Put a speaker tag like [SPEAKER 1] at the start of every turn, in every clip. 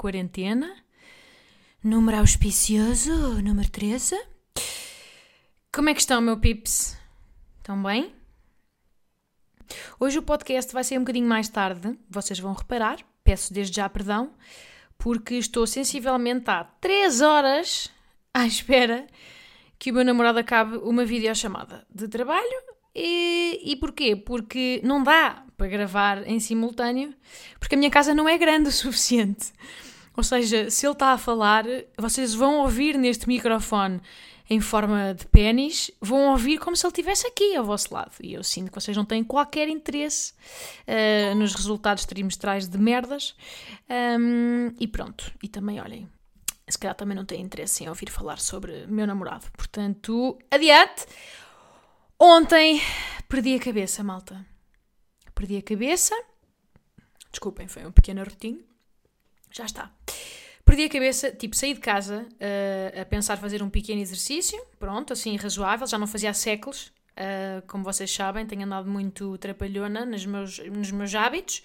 [SPEAKER 1] quarentena. Número auspicioso, número 13. Como é que estão, meu pips? Estão bem? Hoje o podcast vai ser um bocadinho mais tarde, vocês vão reparar, peço desde já perdão, porque estou sensivelmente há 3 horas à espera que o meu namorado acabe uma videochamada de trabalho. E, e porquê? Porque não dá para gravar em simultâneo, porque a minha casa não é grande o suficiente. Ou seja, se ele está a falar, vocês vão ouvir neste microfone em forma de pênis, vão ouvir como se ele estivesse aqui ao vosso lado. E eu sinto que vocês não têm qualquer interesse uh, nos resultados trimestrais de merdas. Um, e pronto. E também, olhem, se calhar também não têm interesse em ouvir falar sobre meu namorado. Portanto, adiante. Ontem perdi a cabeça, malta. Perdi a cabeça. Desculpem, foi um pequeno rotinho. Já está. Perdi a cabeça, tipo, saí de casa uh, a pensar fazer um pequeno exercício, pronto, assim, razoável, já não fazia há séculos, uh, como vocês sabem, tenho andado muito trapalhona nos meus, nos meus hábitos.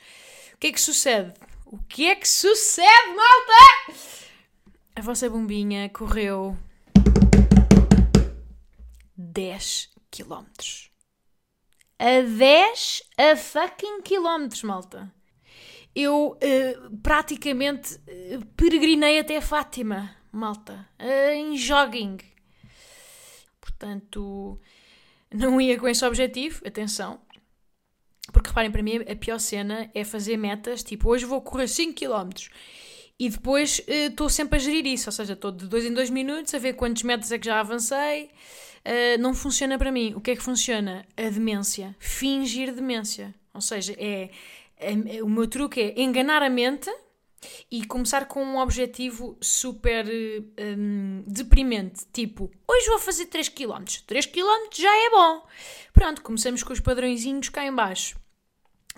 [SPEAKER 1] O que é que sucede? O que é que sucede, malta? A vossa bombinha correu 10 quilómetros. A 10 a fucking quilómetros, malta. Eu uh, praticamente uh, peregrinei até Fátima, malta, uh, em jogging. Portanto, não ia com esse objetivo, atenção. Porque reparem, para mim a pior cena é fazer metas, tipo, hoje vou correr 5 km. E depois estou sempre a gerir isso, ou seja, estou de 2 em 2 minutos a ver quantos metros é que já avancei. não funciona para mim. O que é que funciona? A demência. Fingir demência. Ou seja, é o meu truque é enganar a mente e começar com um objetivo super um, deprimente, tipo, hoje vou fazer 3 km, 3 km já é bom. Pronto, começamos com os padrõezinhos cá em baixo.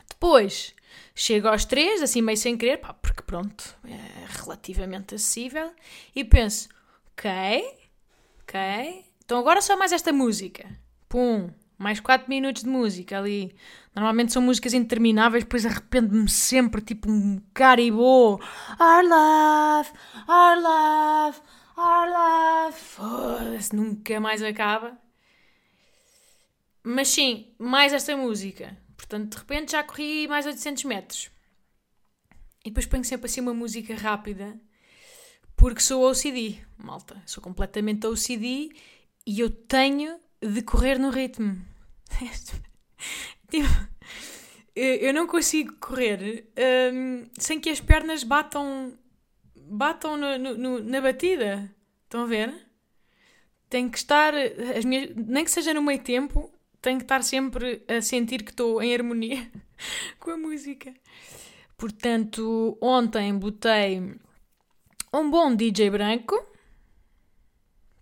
[SPEAKER 1] Depois, chego aos 3, assim meio sem querer, pá, porque pronto, é relativamente acessível, e penso, ok, ok, então agora só mais esta música. Pum, mais 4 minutos de música ali. Normalmente são músicas intermináveis, depois arrependo-me sempre, tipo um caribou. Our love, our love, our love. Foda-se, nunca mais acaba. Mas sim, mais esta música. Portanto, de repente já corri mais 800 metros. E depois ponho sempre assim uma música rápida, porque sou OCD, malta. Sou completamente OCD e eu tenho de correr no ritmo. tipo, eu não consigo correr um, sem que as pernas batam, batam no, no, na batida. Estão a ver? Tem que estar, as minhas, nem que seja no meio tempo, tenho que estar sempre a sentir que estou em harmonia com a música. Portanto, ontem botei um bom DJ branco,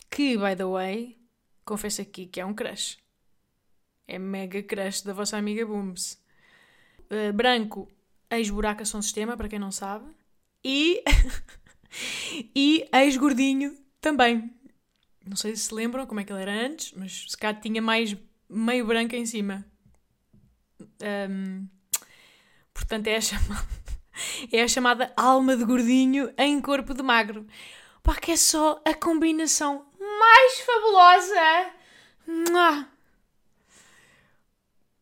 [SPEAKER 1] que, by the way, confesso aqui que é um crush. É mega crush da vossa amiga Booms. Uh, branco, ex-buraca som sistema, para quem não sabe. E, e ex-gordinho também. Não sei se se lembram como é que ele era antes, mas se cá tinha mais meio branco em cima. Um, portanto, é a, chamada, é a chamada alma de gordinho em corpo de magro. Pá, que é só a combinação mais fabulosa.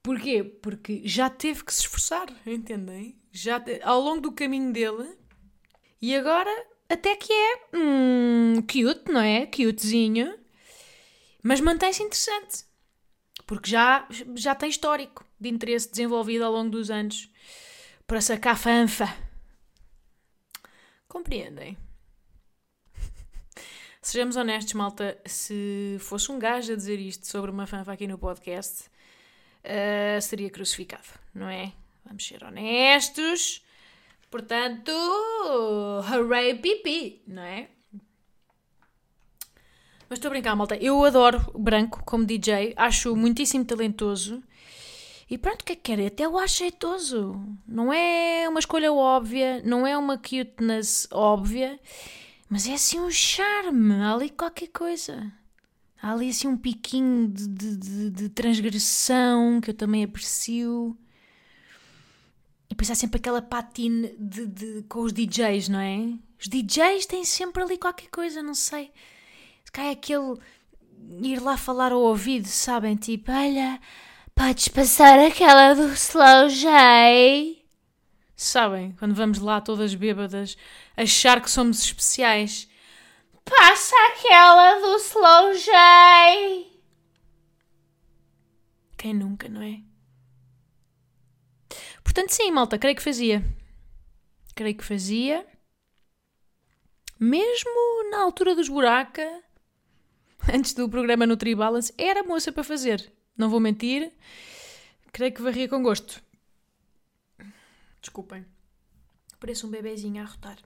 [SPEAKER 1] Porquê? Porque já teve que se esforçar, entendem? Já te... ao longo do caminho dele. E agora até que é hum, cute, não é? Cutezinho. Mas mantém-se interessante. Porque já, já tem histórico de interesse desenvolvido ao longo dos anos para sacar fanfa. Compreendem? Sejamos honestos, malta, se fosse um gajo a dizer isto sobre uma fanfa aqui no podcast, uh, seria crucificado, não é? Vamos ser honestos. Portanto, hooray pipi, não é? Mas estou a brincar, malta. Eu adoro Branco como DJ, acho muitíssimo talentoso. E pronto, o que é que quer? Até o acho jeitoso. Não é uma escolha óbvia, não é uma cuteness óbvia, mas é assim um charme, há ali qualquer coisa. Há ali assim um piquinho de, de, de, de transgressão que eu também aprecio. E depois há sempre aquela patine de, de, com os DJs, não é? Os DJs têm sempre ali qualquer coisa, não sei. Se cai aquele ir lá falar ao ouvido, sabem? Tipo, olha, podes passar aquela do Slow J. Sabem? Quando vamos lá todas bêbadas achar que somos especiais. Passa aquela do Slow J. Quem nunca, não é? Portanto, sim, malta, creio que fazia. Creio que fazia. Mesmo na altura dos buraca, antes do programa NutriBalance, era moça para fazer. Não vou mentir. Creio que varria com gosto. Desculpem. Parece um bebezinho a arrotar.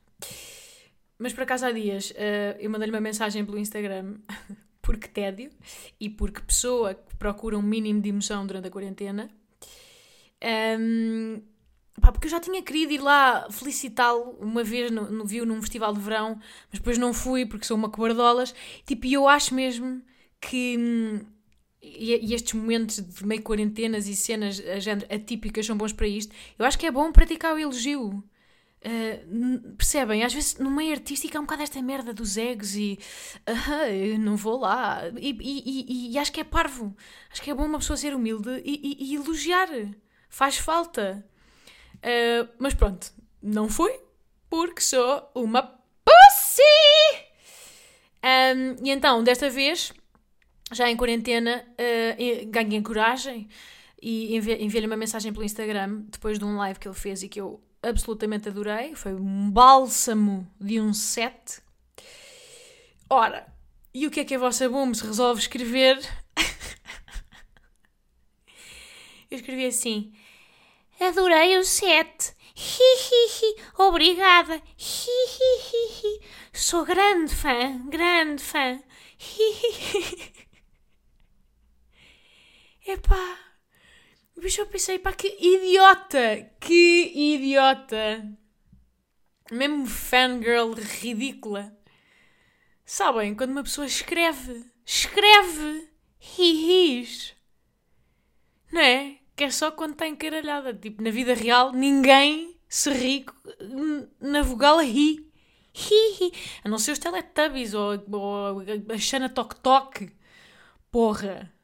[SPEAKER 1] Mas por acaso há dias uh, eu mandei-lhe uma mensagem pelo Instagram porque tédio e porque pessoa que procura um mínimo de emoção durante a quarentena. Um, pá, porque eu já tinha querido ir lá felicitá-lo uma vez, no, no, viu num festival de verão, mas depois não fui porque sou uma cobardolas. Tipo, e eu acho mesmo que. E, e, estes momentos de meio quarentenas e cenas atípicas são bons para isto. Eu acho que é bom praticar o elogio. Uh, percebem? Às vezes no meio artístico há um bocado esta merda dos egos e uh, não vou lá. E, e, e, acho que é parvo. Acho que é bom uma pessoa ser humilde e, elogiar. Faz falta. Uh, mas pronto, não fui porque sou uma pussy! Um, e então, desta vez, já em quarentena, ganhei coragem e enviei-lhe uma mensagem pelo Instagram depois de um live que ele fez e que eu absolutamente adorei. Foi um bálsamo de um set. Ora, e o que é que a vossa Booms resolve escrever? Eu escrevi assim: Adorei o set. Hihihi, obrigada. Hihihi, sou grande fã, grande fã. Hihihi. Epá, Bicho, eu pensei, pá, que idiota! Que idiota! Mesmo fangirl ridícula. Sabem, quando uma pessoa escreve, escreve, ri-ris. Não é? Que é só quando está encaralhada. Tipo, na vida real, ninguém se ri na vogal ri. Hi, hi. A não ser os Teletubbies ou, ou a Xana Tok Tok. Porra.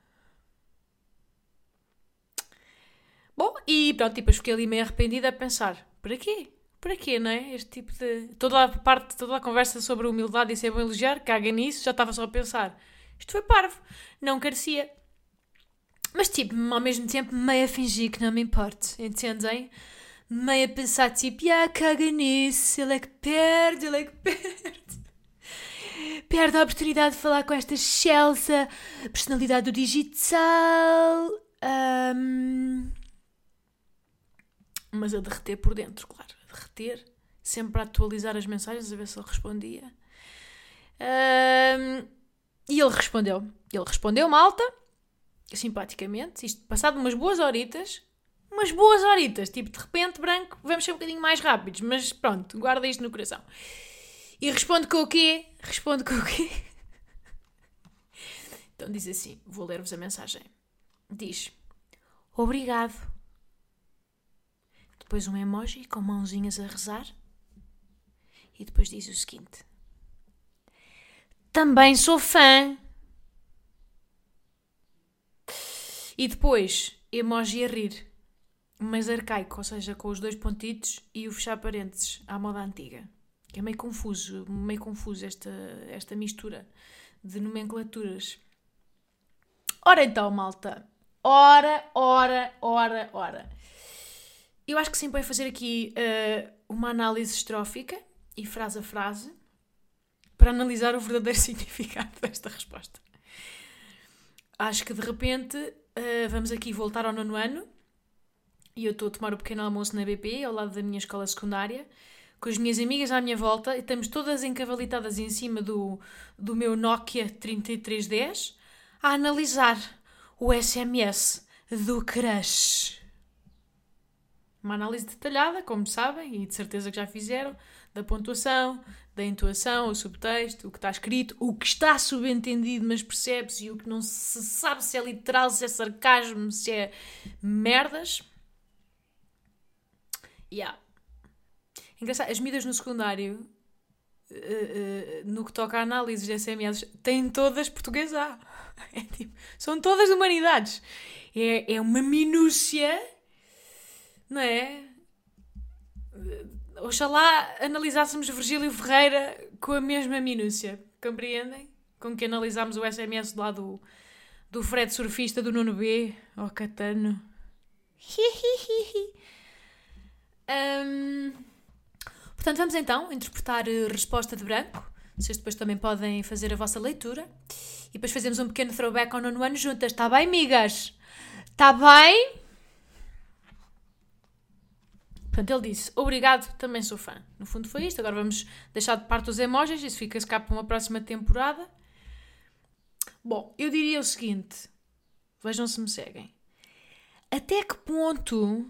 [SPEAKER 1] Bom, e pronto, tipo, eu fiquei ali meio arrependida a pensar, para quê? Para quê, não é? Este tipo de... Toda a parte, toda a conversa sobre humildade e ser bom elogiar, caga nisso, já estava só a pensar. Isto foi parvo, não carecia. Mas tipo, ao mesmo tempo, meio a fingir que não me importa, entendem? Meio a pensar tipo, ah, caga nisso, ele é que perde, ele é que perde. Perde a oportunidade de falar com esta Chelsea, personalidade do digital. Um, mas a derreter por dentro, claro. A derreter, sempre a atualizar as mensagens, a ver se ele respondia. Um, e ele respondeu. Ele respondeu, malta, simpaticamente, isto passado umas boas horitas, umas boas horitas, tipo, de repente, branco, vamos ser um bocadinho mais rápidos, mas pronto, guarda isto no coração. E responde com o quê? Responde com o quê? Então diz assim, vou ler-vos a mensagem. Diz, obrigado depois um emoji com mãozinhas a rezar. E depois diz o seguinte: Também sou fã. E depois emoji a rir, mas arcaico, ou seja, com os dois pontitos e o fechar parênteses à moda antiga. Que é meio confuso, meio confuso esta, esta mistura de nomenclaturas. Ora então, malta. Ora, ora, ora, ora. Eu acho que sim, pode fazer aqui uh, uma análise estrófica e frase a frase para analisar o verdadeiro significado desta resposta. Acho que de repente uh, vamos aqui voltar ao nono ano, e eu estou a tomar o pequeno almoço na BP, ao lado da minha escola secundária, com as minhas amigas à minha volta, e estamos todas encavalitadas em cima do, do meu Nokia 3310 a analisar o SMS do crush. Uma análise detalhada, como sabem, e de certeza que já fizeram, da pontuação, da intuação, o subtexto, o que está escrito, o que está subentendido, mas percebe-se, e o que não se sabe se é literal, se é sarcasmo, se é merdas. Yeah. Engraçado, as medidas no secundário, uh, uh, no que toca a análises de SMS, têm todas português. É tipo, são todas humanidades. É, é uma minúcia, não é? Oxalá analisássemos Virgílio Ferreira com a mesma minúcia. Compreendem? Com que analisámos o SMS do, do Fred surfista do Nuno B. Oh, Catano. um, portanto, vamos então interpretar a resposta de branco. Vocês depois também podem fazer a vossa leitura. E depois fazemos um pequeno throwback ao nono ano juntas. Está bem, migas? Está bem? Portanto, ele disse: Obrigado, também sou fã. No fundo, foi isto. Agora vamos deixar de parte os emojis. Isso fica-se cá para uma próxima temporada. Bom, eu diria o seguinte: vejam se me seguem. Até que ponto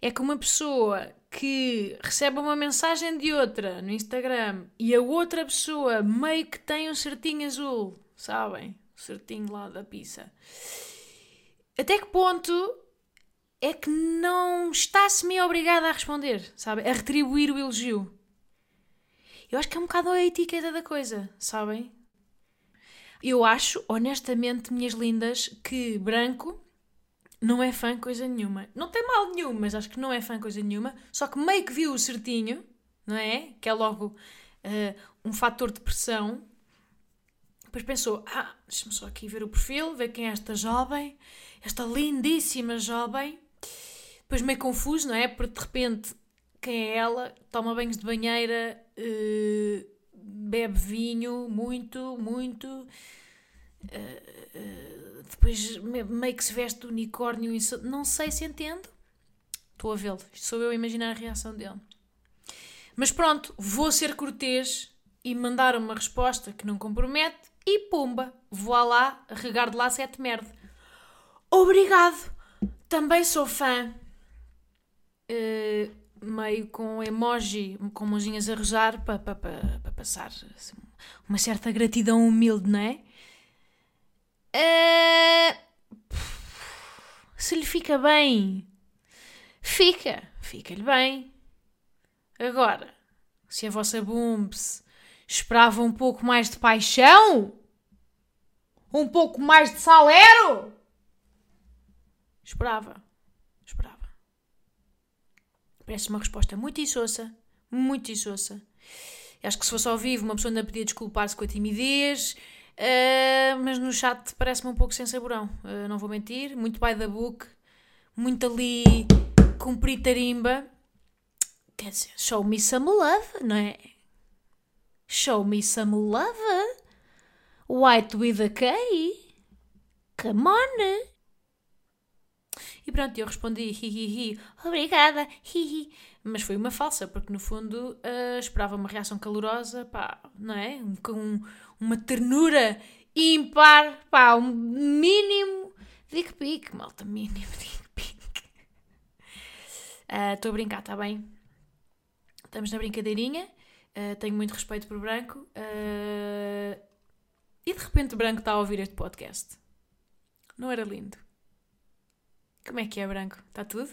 [SPEAKER 1] é que uma pessoa que recebe uma mensagem de outra no Instagram e a outra pessoa meio que tem um certinho azul, sabem? O certinho lá da pizza. Até que ponto é que não está semi-obrigada a responder, sabe? A retribuir o elogio. Eu acho que é um bocado a etiqueta da coisa, sabem? Eu acho, honestamente, minhas lindas, que branco não é fã coisa nenhuma. Não tem mal nenhum, mas acho que não é fã coisa nenhuma. Só que meio que viu o certinho, não é? Que é logo uh, um fator de pressão. Depois pensou: ah, deixa-me só aqui ver o perfil, ver quem é esta jovem, esta lindíssima jovem. Depois meio confuso, não é? Porque de repente, quem é ela? Toma banhos de banheira, uh, bebe vinho, muito, muito. Uh, depois meio que se veste de unicórnio não sei se entendo. Estou a vê-lo. Sou eu a imaginar a reação dele. Mas pronto, vou ser cortês e mandar uma resposta que não compromete e pumba, vou lá regar de lá sete merda. Obrigado! Também sou fã. Uh, meio com emoji, com mãozinhas a rezar para pa, pa, pa, passar assim, uma certa gratidão humilde, não é? Uh, se lhe fica bem, fica, fica-lhe bem. Agora, se a vossa Bumps esperava um pouco mais de paixão, um pouco mais de salero, esperava, esperava. Parece uma resposta muito insossa, muito insossa. Acho que se fosse ao vivo, uma pessoa ainda podia desculpar-se com a timidez, Uh, mas no chat parece-me um pouco sem saborão, uh, não vou mentir. Muito by the book, muito ali cumprir tarimba. Quer dizer, show me some love, não é? Show me some love. White with a K. Come on. E pronto, eu respondi hi, hi, hi obrigada, hi, hi. Mas foi uma falsa, porque no fundo uh, esperava uma reação calorosa, pá, não é? Com uma ternura ímpar, pá, um mínimo dick pic, malta, mínimo dick pic. Estou uh, a brincar, está bem? Estamos na brincadeirinha, uh, tenho muito respeito por Branco uh, e de repente Branco está a ouvir este podcast. Não era lindo? Como é que é, Branco? Está tudo?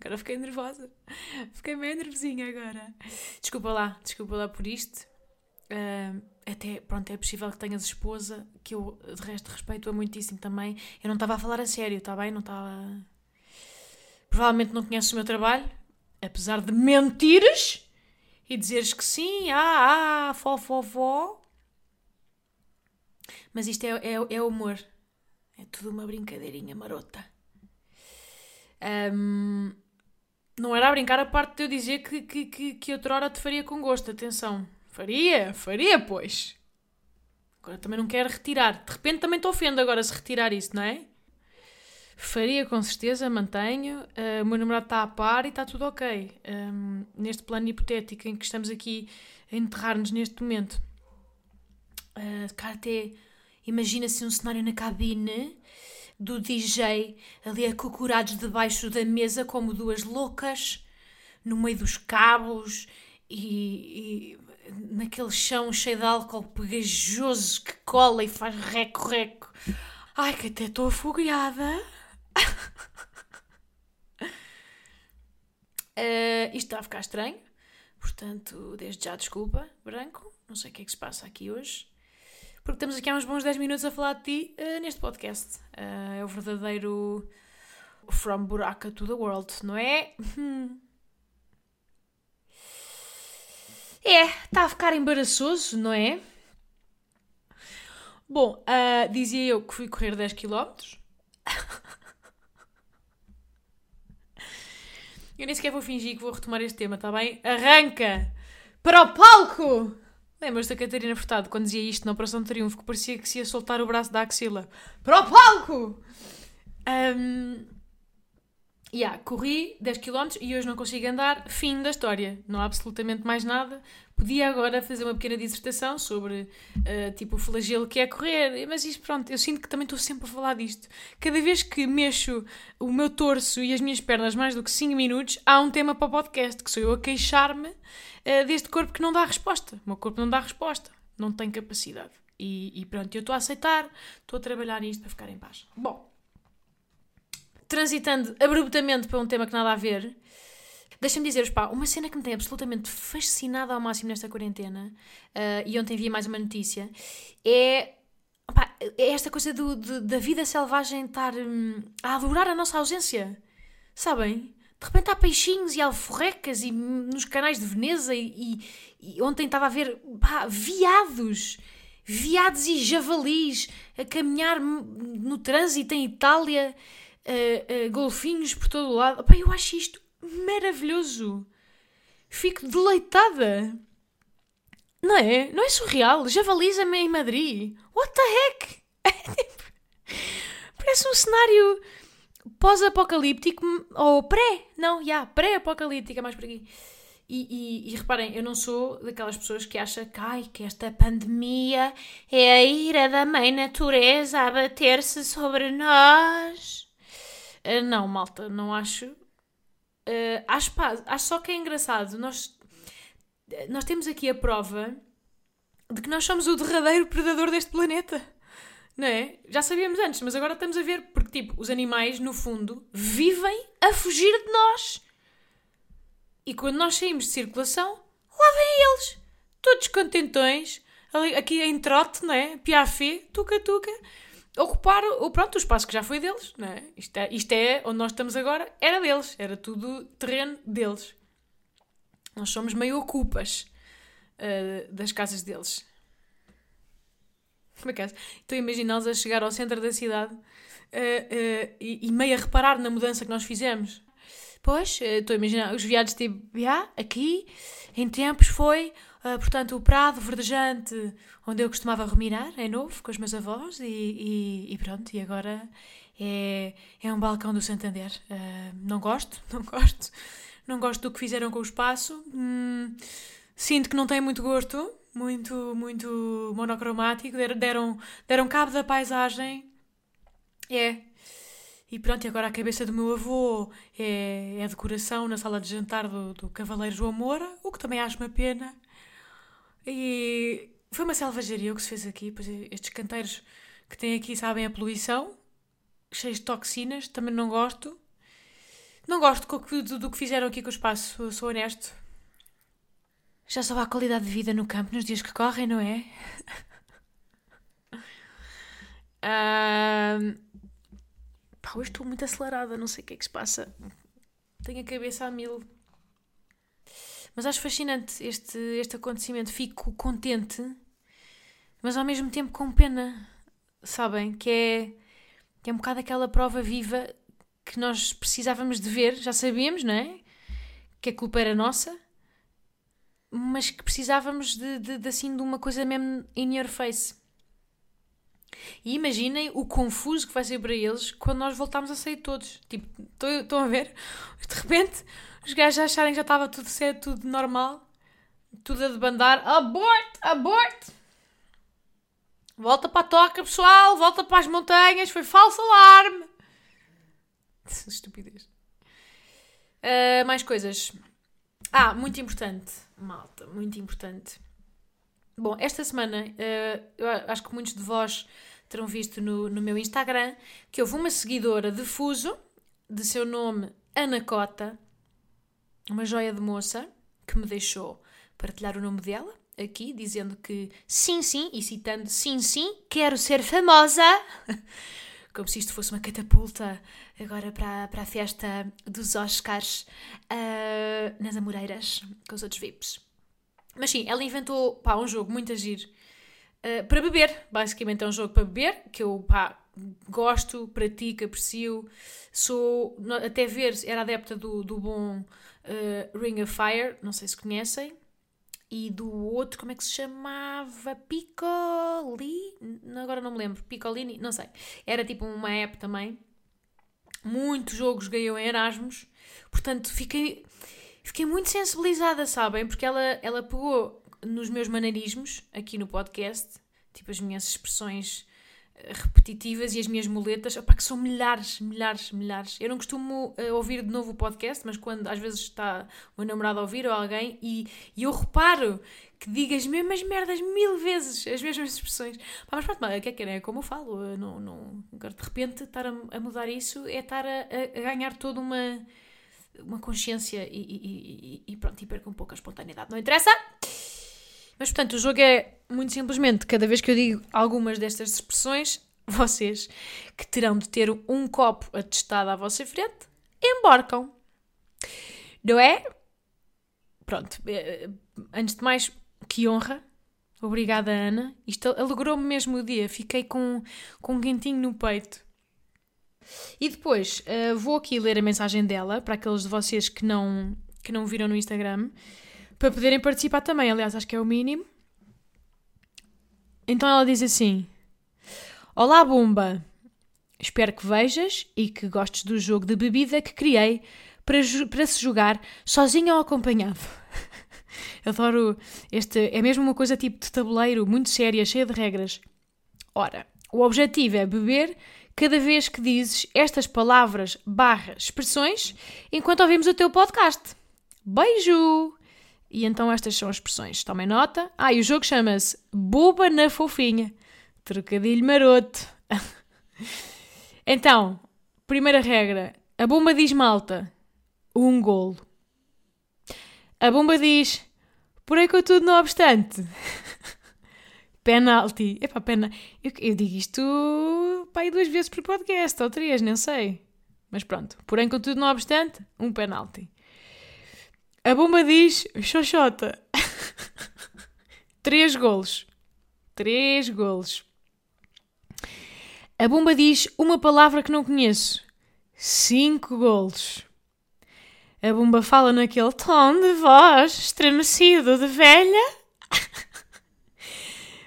[SPEAKER 1] Agora fiquei nervosa. Fiquei meio nervosinha agora. Desculpa lá, desculpa lá por isto. Uh, até, pronto, é possível que tenhas esposa, que eu de resto respeito-a muitíssimo também. Eu não estava a falar a sério, está bem? Não estava. Provavelmente não conheces o meu trabalho, apesar de mentires e dizeres que sim, ah, ah, fó, fó, fó. Mas isto é, é, é humor. É tudo uma brincadeirinha marota. Um, não era a brincar a parte de eu dizer que, que, que, que outra hora te faria com gosto, atenção. Faria, faria, pois. Agora também não quero retirar. De repente também te ofendo agora se retirar isso, não é? Faria com certeza, mantenho. Uh, o meu namorado está a par e está tudo ok. Um, neste plano hipotético em que estamos aqui a enterrar-nos neste momento. Uh, cara, até imagina-se um cenário na cabine do DJ ali acocorados debaixo da mesa como duas loucas no meio dos cabos e, e naquele chão cheio de álcool pegajoso que cola e faz reco-reco. Ai, que até estou afogueada. uh, isto está a ficar estranho, portanto, desde já desculpa, Branco. Não sei o que é que se passa aqui hoje. Porque estamos aqui há uns bons 10 minutos a falar de ti uh, neste podcast. Uh, é o verdadeiro From Buraca to the World, não é? É, está a ficar embaraçoso, não é? Bom, uh, dizia eu que fui correr 10 km. Eu nem sequer vou fingir que vou retomar este tema, está bem? Arranca! Para o palco! Lembras da Catarina Furtado quando dizia isto na Operação de Triunfo que parecia que se ia soltar o braço da axila? Para o palco! Um, yeah, corri 10 km e hoje não consigo andar. Fim da história. Não há absolutamente mais nada. Podia agora fazer uma pequena dissertação sobre uh, tipo o flagelo que é correr, mas isto pronto, eu sinto que também estou sempre a falar disto. Cada vez que mexo o meu torso e as minhas pernas mais do que 5 minutos, há um tema para o podcast, que sou eu a queixar-me uh, deste corpo que não dá resposta. O meu corpo não dá resposta, não tem capacidade. E, e pronto, eu estou a aceitar, estou a trabalhar nisto para ficar em paz. Bom, transitando abruptamente para um tema que nada a ver, Deixa-me dizer-vos, pá, uma cena que me tem absolutamente fascinada ao máximo nesta quarentena, uh, e ontem vi mais uma notícia, é, pá, é esta coisa do, da vida selvagem estar hum, a adorar a nossa ausência. Sabem? De repente há peixinhos e alforrecas e nos canais de Veneza e, e, e ontem estava a ver pá, viados, viados e javalis a caminhar no trânsito em Itália, uh, uh, golfinhos por todo o lado. Pá, eu acho isto maravilhoso. Fico deleitada. Não é? Não é surreal? Javaliza-me em Madrid. What the heck? Parece um cenário pós-apocalíptico ou pré. Não, já, yeah, pré-apocalíptico, é mais por aqui. E, e, e, reparem, eu não sou daquelas pessoas que acham que, ai, que esta pandemia é a ira da mãe natureza a bater-se sobre nós. Uh, não, malta, não acho. Uh, acho, pá, acho só que é engraçado. Nós, nós temos aqui a prova de que nós somos o derradeiro predador deste planeta. Não é? Já sabíamos antes, mas agora estamos a ver, porque, tipo, os animais, no fundo, vivem a fugir de nós. E quando nós saímos de circulação, lá vêm eles, todos contentões, ali, aqui em trote, não é? Piafé, tuca-tuca ocupar o, pronto, o espaço que já foi deles. Não é? Isto, é, isto é onde nós estamos agora, era deles, era tudo terreno deles. Nós somos meio ocupas uh, das casas deles. Por acaso, estou a imaginá-los a chegar ao centro da cidade uh, uh, e, e, meio a reparar na mudança que nós fizemos. Pois, estou a imaginar os viados tipo, yeah, aqui em tempos foi Uh, portanto, o prado verdejante onde eu costumava ruminar é novo com os meus avós e, e, e pronto, e agora é, é um balcão do Santander. Uh, não gosto, não gosto. Não gosto do que fizeram com o espaço. Hum, sinto que não tem muito gosto, muito, muito monocromático. Deram, deram cabo da paisagem. É. E pronto, e agora a cabeça do meu avô é, é a decoração na sala de jantar do, do Cavaleiro João Moura, o que também acho uma pena. E foi uma selvageria o que se fez aqui. Pois estes canteiros que têm aqui sabem a poluição, cheios de toxinas, também não gosto. Não gosto do, do, que fizeram aqui com o espaço, sou honesto. Já só há qualidade de vida no campo nos dias que correm, não é? uh... Pá, hoje estou muito acelerada, não sei o que é que se passa. Tenho a cabeça a mil. Mas acho fascinante este, este acontecimento. Fico contente, mas ao mesmo tempo com pena, sabem? Que é, que é um bocado aquela prova viva que nós precisávamos de ver, já sabíamos, não é? Que a culpa era nossa, mas que precisávamos de, de, de assim de uma coisa mesmo in your face. E imaginem o confuso que vai ser para eles quando nós voltarmos a sair todos. Tipo, estão a ver? De repente, os gajos acharem que já estava tudo certo, tudo normal, tudo a debandar. Aborto! Aborto! Volta para a toca, pessoal! Volta para as montanhas! Foi falso alarme! Estupidez. Uh, mais coisas. Ah, muito importante, malta, muito importante. Bom, esta semana, uh, eu acho que muitos de vós terão visto no, no meu Instagram que houve uma seguidora de Fuso, de seu nome Anacota, uma joia de moça, que me deixou partilhar o nome dela aqui, dizendo que sim, sim, e citando sim, sim, quero ser famosa. Como se isto fosse uma catapulta agora para, para a festa dos Oscars uh, nas Amoreiras, com os outros VIPs. Mas sim, ela inventou pá, um jogo muito agir uh, para beber. Basicamente é um jogo para beber, que eu pá, gosto, pratico, aprecio. Sou, até ver, era adepta do, do bom uh, Ring of Fire, não sei se conhecem. E do outro, como é que se chamava? Piccoli? Agora não me lembro. Piccolini? Não sei. Era tipo uma app também. Muitos jogos ganhou em Erasmus. Portanto, fiquei fiquei muito sensibilizada, sabem? Porque ela, ela pegou nos meus maneirismos aqui no podcast, tipo as minhas expressões eh, repetitivas e as minhas muletas, opa, que são milhares, milhares, milhares. Eu não costumo uh, ouvir de novo o podcast, mas quando às vezes está o meu namorado a ouvir ou alguém e, e eu reparo que diga as mesmas merdas mil vezes, as mesmas expressões. Pá, mas pronto, o que é que é? Como eu falo, não, não, agora de repente estar a, a mudar isso é estar a, a ganhar toda uma uma consciência e, e, e, pronto, e perca um pouco a espontaneidade. Não interessa? Mas portanto, o jogo é muito simplesmente, cada vez que eu digo algumas destas expressões, vocês que terão de ter um copo atestado à vossa frente, embarcam. Não é? Pronto, eh, antes de mais, que honra. Obrigada, Ana. Isto alegrou-me mesmo o dia. Fiquei com, com um quentinho no peito. E depois uh, vou aqui ler a mensagem dela para aqueles de vocês que não, que não viram no Instagram para poderem participar também. Aliás, acho que é o mínimo. Então ela diz assim: Olá, Bumba! Espero que vejas e que gostes do jogo de bebida que criei para, para se jogar sozinho ou acompanhado. Adoro este. É mesmo uma coisa tipo de tabuleiro, muito séria, cheia de regras. Ora, o objetivo é beber cada vez que dizes estas palavras barra expressões enquanto ouvimos o teu podcast. Beijo! E então estas são as expressões. Tomem nota. Ah, e o jogo chama-se Boba na Fofinha. Trocadilho maroto. então, primeira regra. A bomba diz malta. Um golo. A bomba diz por aí com tudo não obstante. Penalty. Epá, pena. Eu, eu digo isto pá, duas vezes por podcast, ou três, nem sei. Mas pronto. Porém, contudo, não obstante, um penalti. A bomba diz xoxota. três golos. Três golos. A bomba diz uma palavra que não conheço. Cinco golos. A bomba fala naquele tom de voz estremecido de velha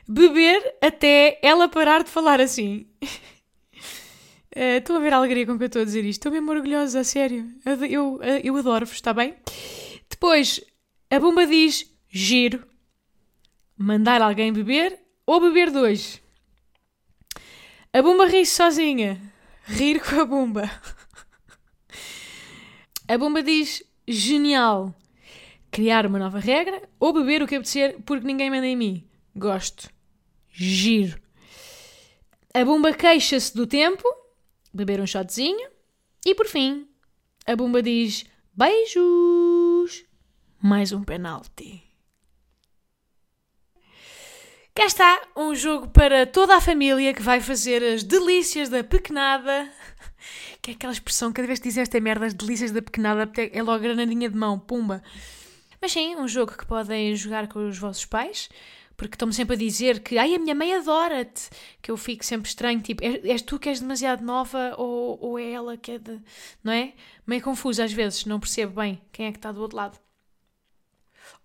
[SPEAKER 1] beber até ela parar de falar assim. Uh, estão a ver a alegria com que eu estou a dizer isto? Estou mesmo orgulhosa, a sério. Eu, eu, eu adoro-vos, está bem? Depois, a bomba diz giro. Mandar alguém beber ou beber dois. A bomba ri-se sozinha. Rir com a bomba. A bomba diz genial. Criar uma nova regra ou beber o que apetecer porque ninguém manda em mim. Gosto giro. A Bumba queixa-se do tempo, beber um shotzinho, e por fim, a Bumba diz beijos, mais um penalti. Cá está um jogo para toda a família que vai fazer as delícias da pequenada. Que é aquela expressão, cada vez que diz esta merda, as delícias da pequenada, é logo granadinha de mão, pumba. Mas sim, um jogo que podem jogar com os vossos pais porque estão-me sempre a dizer que ai, a minha mãe adora-te, que eu fico sempre estranho, tipo, és, tu que és demasiado nova ou, ou é ela que é de. Não é? Meio confuso às vezes, não percebo bem quem é que está do outro lado.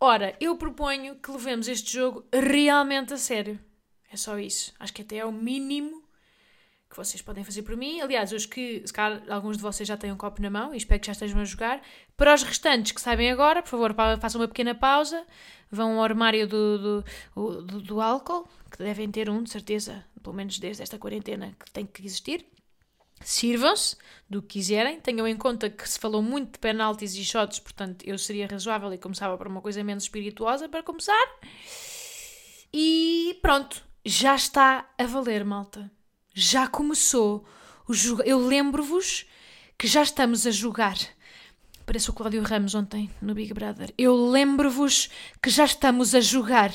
[SPEAKER 1] Ora, eu proponho que levemos este jogo realmente a sério. É só isso. Acho que até é o mínimo que vocês podem fazer por mim. Aliás, os que, se calhar, alguns de vocês já têm um copo na mão e espero que já estejam a jogar. Para os restantes que sabem agora, por favor, façam uma pequena pausa, vão ao armário do, do, do, do álcool, que devem ter um, de certeza, pelo menos desde esta quarentena, que tem que existir. Sirvam-se do que quiserem, tenham em conta que se falou muito de penaltis e shots, portanto eu seria razoável e começava por uma coisa menos espirituosa para começar. E pronto, já está a valer, malta já começou. Eu lembro-vos que já estamos a jogar. Parece o Cláudio Ramos ontem no Big Brother. Eu lembro-vos que já estamos a jogar.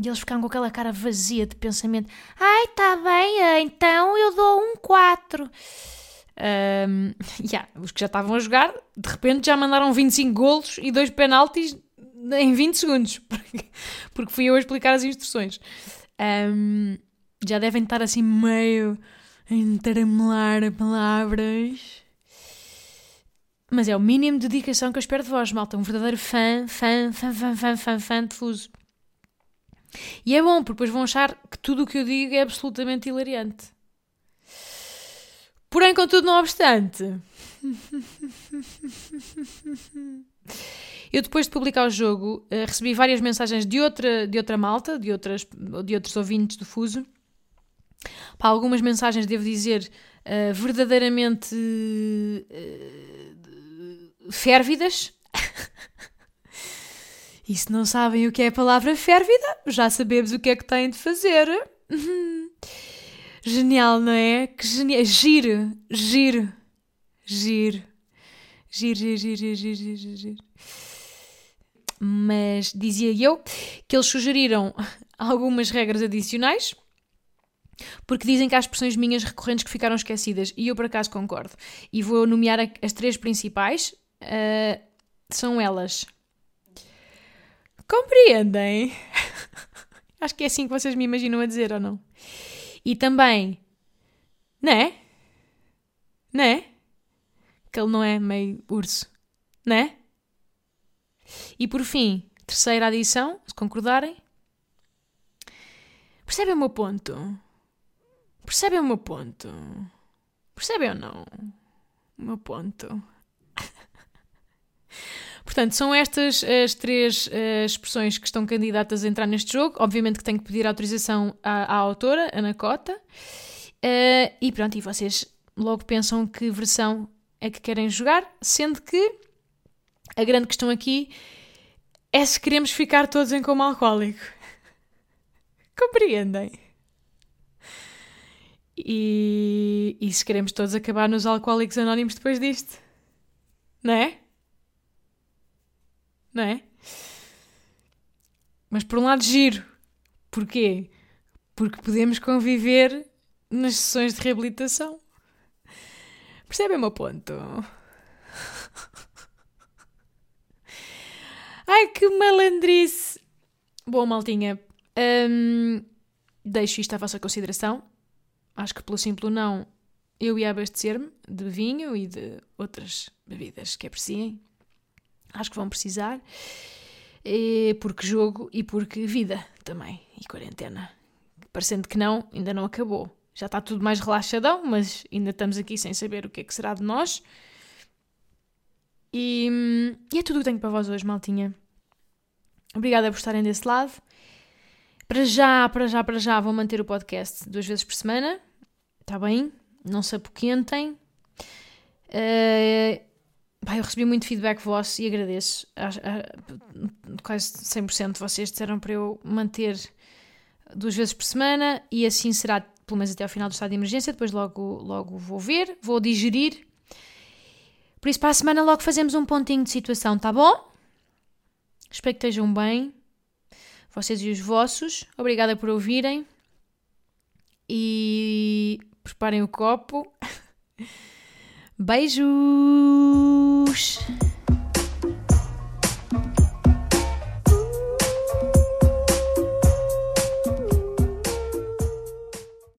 [SPEAKER 1] E eles ficaram com aquela cara vazia de pensamento. Ai, tá bem, então eu dou um 4. Um, yeah, os que já estavam a jogar, de repente já mandaram 25 golos e dois penaltis em 20 segundos. Porque, porque fui eu a explicar as instruções. Um, já devem estar assim meio a entramelar palavras. Mas é o mínimo de dedicação que eu espero de vós, malta. Um verdadeiro fã, fã, fã, fã, fã, fã, fã de fuso. E é bom, porque depois vão achar que tudo o que eu digo é absolutamente hilariante. Porém, contudo, não obstante. Eu, depois de publicar o jogo, eh, recebi várias mensagens de outra, de outra malta, de, outras, de outros ouvintes do Fuso, Pá, algumas mensagens, devo dizer, uh, verdadeiramente uh, férvidas. e se não sabem o que é a palavra férvida, já sabemos o que é que têm de fazer. Genial, não é? Que genial. Giro, giro, giro. Giro, giro, giro, giro, giro, giro. Mas dizia eu que eles sugeriram algumas regras adicionais porque dizem que há expressões minhas recorrentes que ficaram esquecidas e eu por acaso concordo. E vou nomear as três principais. Uh, são elas. Compreendem? Acho que é assim que vocês me imaginam a dizer ou não? E também, né? Né? Que ele não é meio urso, né? E por fim, terceira adição, se concordarem. Percebem o meu ponto? Percebem o meu ponto? Percebem ou não? O meu ponto. Portanto, são estas as três uh, expressões que estão candidatas a entrar neste jogo. Obviamente que tenho que pedir autorização à, à autora, Ana Cota. Uh, e pronto, e vocês logo pensam que versão é que querem jogar, sendo que a grande questão aqui é se queremos ficar todos em coma alcoólico. Compreendem? E, e se queremos todos acabar nos Alcoólicos Anónimos depois disto, não é? Não é? Mas por um lado, giro. Porquê? Porque podemos conviver nas sessões de reabilitação. Percebem o meu ponto? Ai, que malandrice! Bom, maltinha, hum, deixo isto à vossa consideração. Acho que pelo simples não eu ia abastecer-me de vinho e de outras bebidas que apreciem. Acho que vão precisar. E porque jogo e porque vida também. E quarentena. Parecendo que não, ainda não acabou. Já está tudo mais relaxadão, mas ainda estamos aqui sem saber o que é que será de nós. E, e é tudo o que tenho para vós hoje, maltinha. Obrigada por estarem desse lado. Para já, para já, para já, vou manter o podcast duas vezes por semana. Está bem? Não se apoquentem. Uh, eu recebi muito feedback vosso e agradeço. quase 100% de vocês disseram para eu manter duas vezes por semana e assim será pelo menos até ao final do estado de emergência. Depois logo, logo vou ver, vou digerir. Por isso, para a semana, logo fazemos um pontinho de situação, tá bom? Espero que estejam bem, vocês e os vossos. Obrigada por ouvirem. E preparem o copo. Beijos!